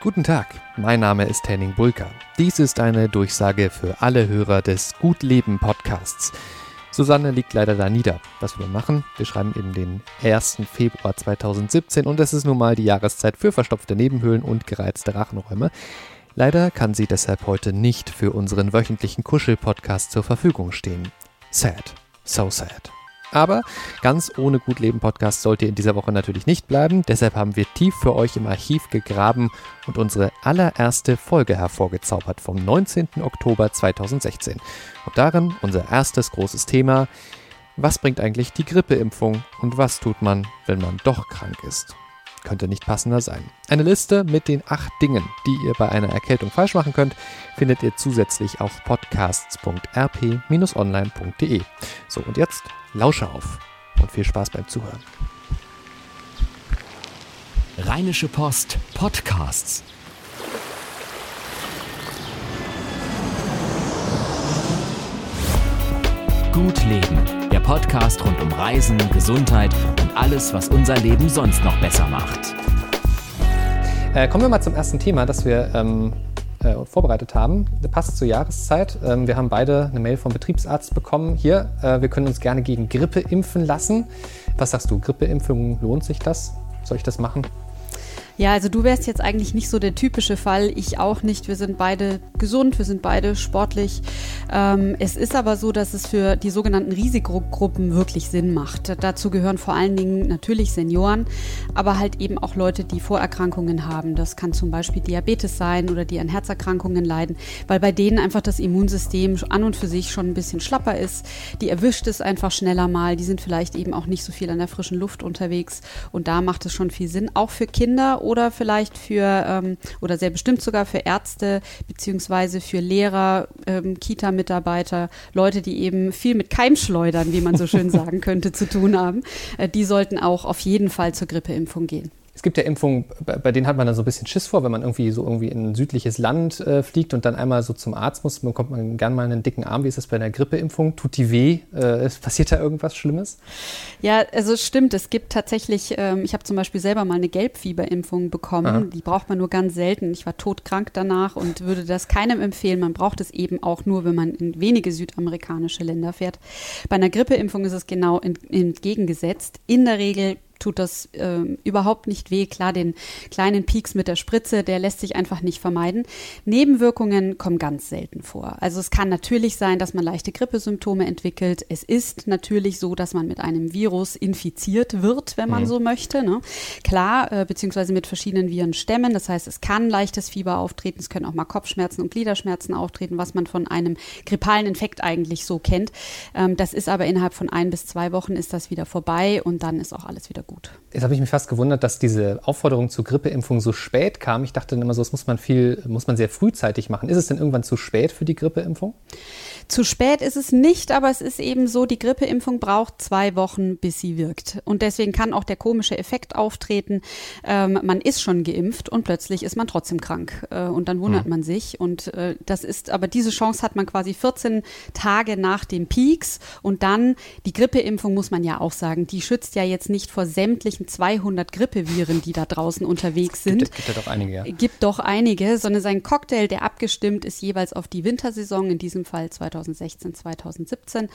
Guten Tag, mein Name ist Henning Bulka. Dies ist eine Durchsage für alle Hörer des Gut Leben Podcasts. Susanne liegt leider da nieder. Was wir machen, wir schreiben eben den 1. Februar 2017 und es ist nun mal die Jahreszeit für verstopfte Nebenhöhlen und gereizte Rachenräume. Leider kann sie deshalb heute nicht für unseren wöchentlichen Kuschel-Podcast zur Verfügung stehen. Sad. So sad. Aber ganz ohne Gutleben-Podcast sollt ihr in dieser Woche natürlich nicht bleiben. Deshalb haben wir tief für euch im Archiv gegraben und unsere allererste Folge hervorgezaubert vom 19. Oktober 2016. Und darin unser erstes großes Thema. Was bringt eigentlich die Grippeimpfung und was tut man, wenn man doch krank ist? Könnte nicht passender sein. Eine Liste mit den acht Dingen, die ihr bei einer Erkältung falsch machen könnt, findet ihr zusätzlich auf podcasts.rp-online.de. So, und jetzt Lausche auf und viel Spaß beim Zuhören. Rheinische Post Podcasts. Gut Leben, der Podcast rund um Reisen, Gesundheit und alles, was unser Leben sonst noch besser macht. Äh, kommen wir mal zum ersten Thema, das wir ähm, äh, vorbereitet haben. Das passt zur Jahreszeit. Ähm, wir haben beide eine Mail vom Betriebsarzt bekommen. Hier, äh, wir können uns gerne gegen Grippe impfen lassen. Was sagst du, Grippeimpfung, lohnt sich das? Soll ich das machen? Ja, also du wärst jetzt eigentlich nicht so der typische Fall, ich auch nicht. Wir sind beide gesund, wir sind beide sportlich. Ähm, es ist aber so, dass es für die sogenannten Risikogruppen wirklich Sinn macht. Dazu gehören vor allen Dingen natürlich Senioren, aber halt eben auch Leute, die Vorerkrankungen haben. Das kann zum Beispiel Diabetes sein oder die an Herzerkrankungen leiden, weil bei denen einfach das Immunsystem an und für sich schon ein bisschen schlapper ist. Die erwischt es einfach schneller mal. Die sind vielleicht eben auch nicht so viel an der frischen Luft unterwegs und da macht es schon viel Sinn. Auch für Kinder oder vielleicht für, ähm, oder sehr bestimmt sogar für Ärzte beziehungsweise für Lehrer, ähm, Kita-Mitarbeiter, Leute, die eben viel mit Keimschleudern, wie man so schön sagen könnte, zu tun haben. Äh, die sollten auch auf jeden Fall zur Grippeimpfung gehen. Es gibt ja Impfungen, bei denen hat man dann so ein bisschen Schiss vor, wenn man irgendwie so irgendwie in ein südliches Land äh, fliegt und dann einmal so zum Arzt muss, bekommt man gern mal einen dicken Arm. Wie ist das bei einer Grippeimpfung? Tut die weh? Äh, passiert da irgendwas Schlimmes? Ja, also es stimmt. Es gibt tatsächlich, ähm, ich habe zum Beispiel selber mal eine Gelbfieberimpfung bekommen. Aha. Die braucht man nur ganz selten. Ich war todkrank danach und würde das keinem empfehlen. Man braucht es eben auch nur, wenn man in wenige südamerikanische Länder fährt. Bei einer Grippeimpfung ist es genau entgegengesetzt. In der Regel tut das äh, überhaupt nicht weh. Klar, den kleinen Peaks mit der Spritze, der lässt sich einfach nicht vermeiden. Nebenwirkungen kommen ganz selten vor. Also es kann natürlich sein, dass man leichte Grippesymptome entwickelt. Es ist natürlich so, dass man mit einem Virus infiziert wird, wenn man mhm. so möchte. Ne? Klar, äh, beziehungsweise mit verschiedenen Virenstämmen. Das heißt, es kann leichtes Fieber auftreten. Es können auch mal Kopfschmerzen und Gliederschmerzen auftreten, was man von einem grippalen Infekt eigentlich so kennt. Ähm, das ist aber innerhalb von ein bis zwei Wochen ist das wieder vorbei und dann ist auch alles wieder gut. Jetzt habe ich mich fast gewundert, dass diese Aufforderung zur Grippeimpfung so spät kam. Ich dachte dann immer so, das muss man viel, muss man sehr frühzeitig machen. Ist es denn irgendwann zu spät für die Grippeimpfung? Zu spät ist es nicht, aber es ist eben so, die Grippeimpfung braucht zwei Wochen, bis sie wirkt. Und deswegen kann auch der komische Effekt auftreten. Ähm, man ist schon geimpft und plötzlich ist man trotzdem krank. Äh, und dann wundert mhm. man sich. Und äh, das ist, aber diese Chance hat man quasi 14 Tage nach dem Peaks. Und dann, die Grippeimpfung muss man ja auch sagen, die schützt ja jetzt nicht vor sämtlichen 200 Grippeviren, die da draußen unterwegs sind. Gibt, gibt ja doch einige, ja. Gibt doch einige, sondern sein Cocktail, der abgestimmt ist jeweils auf die Wintersaison, in diesem Fall 2020. 2016, 2017.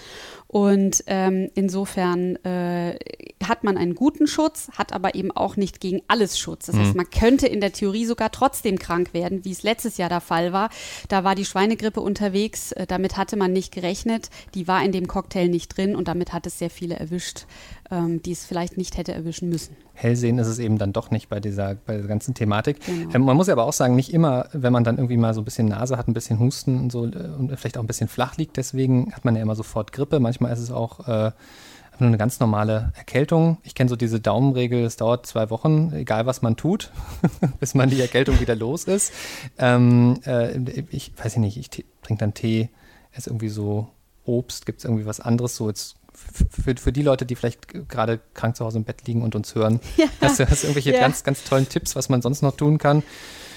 Und ähm, insofern äh, hat man einen guten Schutz, hat aber eben auch nicht gegen alles Schutz. Das mhm. heißt, man könnte in der Theorie sogar trotzdem krank werden, wie es letztes Jahr der Fall war. Da war die Schweinegrippe unterwegs, äh, damit hatte man nicht gerechnet. Die war in dem Cocktail nicht drin und damit hat es sehr viele erwischt, ähm, die es vielleicht nicht hätte erwischen müssen. Hellsehen ist es eben dann doch nicht bei dieser, bei dieser ganzen Thematik. Genau. Ähm, man muss ja aber auch sagen, nicht immer, wenn man dann irgendwie mal so ein bisschen Nase hat, ein bisschen Husten und so äh, und vielleicht auch ein bisschen flach liegt, deswegen hat man ja immer sofort Grippe. Manchmal ist es auch äh, nur eine ganz normale Erkältung. Ich kenne so diese Daumenregel, es dauert zwei Wochen, egal was man tut, bis man die Erkältung wieder los ist. Ähm, äh, ich weiß nicht, ich trinke dann Tee, esse irgendwie so Obst, gibt es irgendwie was anderes, so jetzt für, für die Leute, die vielleicht gerade krank zu Hause im Bett liegen und uns hören, ja. hast, du, hast irgendwelche ja. ganz, ganz tollen Tipps, was man sonst noch tun kann?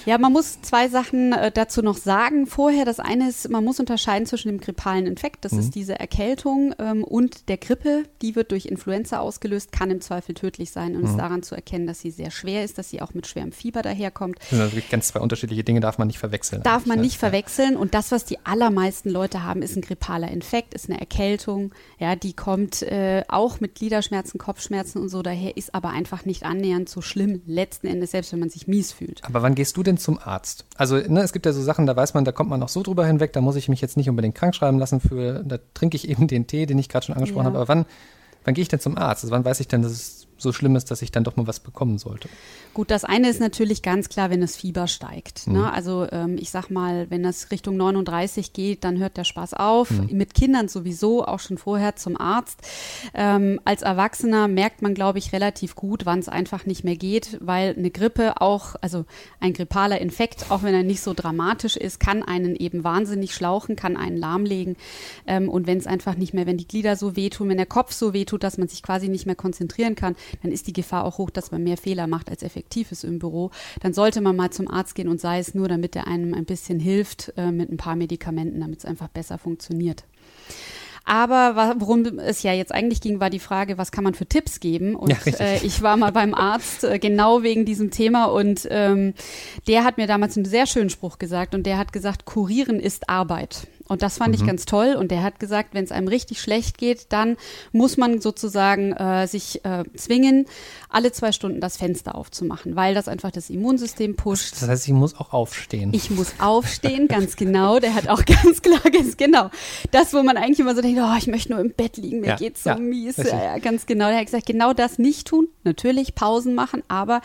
Ja, man muss zwei Sachen äh, dazu noch sagen. Vorher, das eine ist, man muss unterscheiden zwischen dem grippalen Infekt, das mhm. ist diese Erkältung, ähm, und der Grippe. Die wird durch Influenza ausgelöst, kann im Zweifel tödlich sein und mhm. ist daran zu erkennen, dass sie sehr schwer ist, dass sie auch mit schwerem Fieber daherkommt. Das sind also ganz zwei unterschiedliche Dinge, darf man nicht verwechseln. Darf man nicht ja. verwechseln. Und das, was die allermeisten Leute haben, ist ein grippaler Infekt, ist eine Erkältung. Ja, die kommt äh, auch mit Gliederschmerzen, Kopfschmerzen und so daher, ist aber einfach nicht annähernd so schlimm, letzten Endes, selbst wenn man sich mies fühlt. Aber wann gehst du denn zum Arzt? Also, ne, es gibt ja so Sachen, da weiß man, da kommt man auch so drüber hinweg, da muss ich mich jetzt nicht unbedingt krank schreiben lassen für, da trinke ich eben den Tee, den ich gerade schon angesprochen ja. habe. Aber wann, wann gehe ich denn zum Arzt? Also wann weiß ich denn, dass es so schlimm ist, dass ich dann doch mal was bekommen sollte. Gut, das eine ist natürlich ganz klar, wenn das Fieber steigt. Ne? Mhm. Ne? Also ähm, ich sag mal, wenn das Richtung 39 geht, dann hört der Spaß auf. Mhm. Mit Kindern sowieso, auch schon vorher zum Arzt. Ähm, als Erwachsener merkt man, glaube ich, relativ gut, wann es einfach nicht mehr geht, weil eine Grippe auch, also ein grippaler Infekt, auch wenn er nicht so dramatisch ist, kann einen eben wahnsinnig schlauchen, kann einen lahmlegen. Ähm, und wenn es einfach nicht mehr, wenn die Glieder so wehtun, wenn der Kopf so wehtut, dass man sich quasi nicht mehr konzentrieren kann, dann ist die Gefahr auch hoch, dass man mehr Fehler macht, als effektiv ist im Büro. Dann sollte man mal zum Arzt gehen und sei es nur, damit er einem ein bisschen hilft äh, mit ein paar Medikamenten, damit es einfach besser funktioniert. Aber worum es ja jetzt eigentlich ging, war die Frage, was kann man für Tipps geben? Und ja, äh, ich war mal beim Arzt äh, genau wegen diesem Thema und ähm, der hat mir damals einen sehr schönen Spruch gesagt und der hat gesagt, kurieren ist Arbeit. Und das fand mhm. ich ganz toll. Und der hat gesagt, wenn es einem richtig schlecht geht, dann muss man sozusagen äh, sich äh, zwingen, alle zwei Stunden das Fenster aufzumachen, weil das einfach das Immunsystem pusht. Das heißt, ich muss auch aufstehen. Ich muss aufstehen, ganz genau. Der hat auch ganz klar, ganz genau. Das, wo man eigentlich immer so denkt, oh, ich möchte nur im Bett liegen, mir ja, geht's so ja, mies. Ja, ja, ganz genau. Der hat gesagt, genau das nicht tun. Natürlich Pausen machen, aber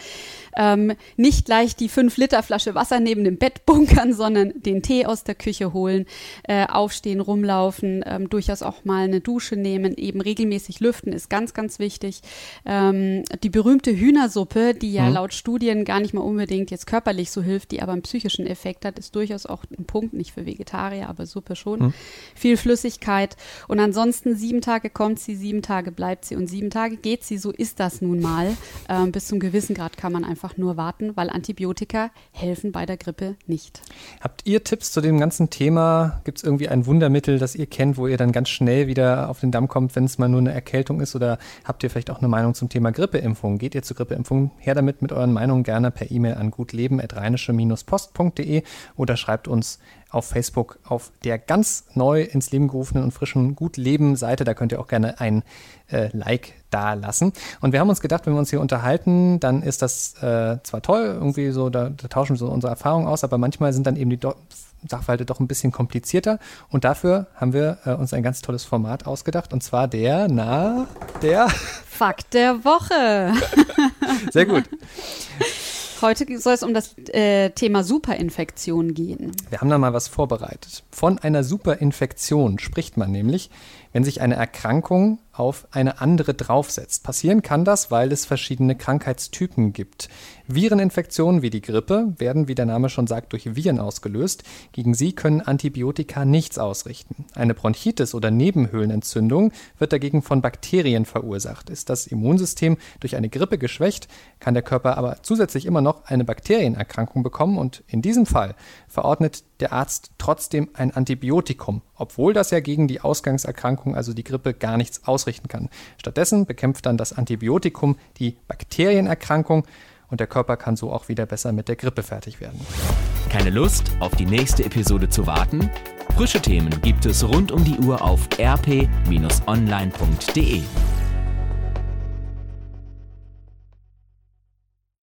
ähm, nicht gleich die 5-Liter-Flasche Wasser neben dem Bett bunkern, sondern den Tee aus der Küche holen, äh, aufstehen, rumlaufen, ähm, durchaus auch mal eine Dusche nehmen, eben regelmäßig lüften ist ganz, ganz wichtig. Ähm, die berühmte Hühnersuppe, die ja mhm. laut Studien gar nicht mal unbedingt jetzt körperlich so hilft, die aber einen psychischen Effekt hat, ist durchaus auch ein Punkt, nicht für Vegetarier, aber Suppe schon. Mhm. Viel Flüssigkeit und ansonsten sieben Tage kommt sie, sieben Tage bleibt sie und sieben Tage geht sie. So ist das nun mal. Ähm, bis zum gewissen Grad kann man einfach einfach nur warten, weil Antibiotika helfen bei der Grippe nicht. Habt ihr Tipps zu dem ganzen Thema? Gibt es irgendwie ein Wundermittel, das ihr kennt, wo ihr dann ganz schnell wieder auf den Damm kommt, wenn es mal nur eine Erkältung ist? Oder habt ihr vielleicht auch eine Meinung zum Thema Grippeimpfung? Geht ihr zur Grippeimpfung? Her damit mit euren Meinungen gerne per E-Mail an gutleben.rheinische-post.de oder schreibt uns auf Facebook auf der ganz neu ins Leben gerufenen und frischen Gut Leben Seite. Da könnt ihr auch gerne ein äh, Like da lassen. Und wir haben uns gedacht, wenn wir uns hier unterhalten, dann ist das äh, zwar toll, irgendwie so, da, da, tauschen wir so unsere Erfahrungen aus, aber manchmal sind dann eben die Do Sachverhalte doch ein bisschen komplizierter. Und dafür haben wir äh, uns ein ganz tolles Format ausgedacht. Und zwar der, na, der Fakt der Woche. Sehr gut. Heute soll es um das äh, Thema Superinfektion gehen. Wir haben da mal was vorbereitet. Von einer Superinfektion spricht man nämlich, wenn sich eine Erkrankung auf eine andere draufsetzt. Passieren kann das, weil es verschiedene Krankheitstypen gibt. Vireninfektionen wie die Grippe werden, wie der Name schon sagt, durch Viren ausgelöst. Gegen sie können Antibiotika nichts ausrichten. Eine Bronchitis oder Nebenhöhlenentzündung wird dagegen von Bakterien verursacht. Ist das Immunsystem durch eine Grippe geschwächt, kann der Körper aber zusätzlich immer noch eine Bakterienerkrankung bekommen und in diesem Fall verordnet der Arzt trotzdem ein Antibiotikum, obwohl das ja gegen die Ausgangserkrankung, also die Grippe, gar nichts ausrichten kann. Stattdessen bekämpft dann das Antibiotikum die Bakterienerkrankung und der Körper kann so auch wieder besser mit der Grippe fertig werden. Keine Lust, auf die nächste Episode zu warten? Frische Themen gibt es rund um die Uhr auf rp-online.de.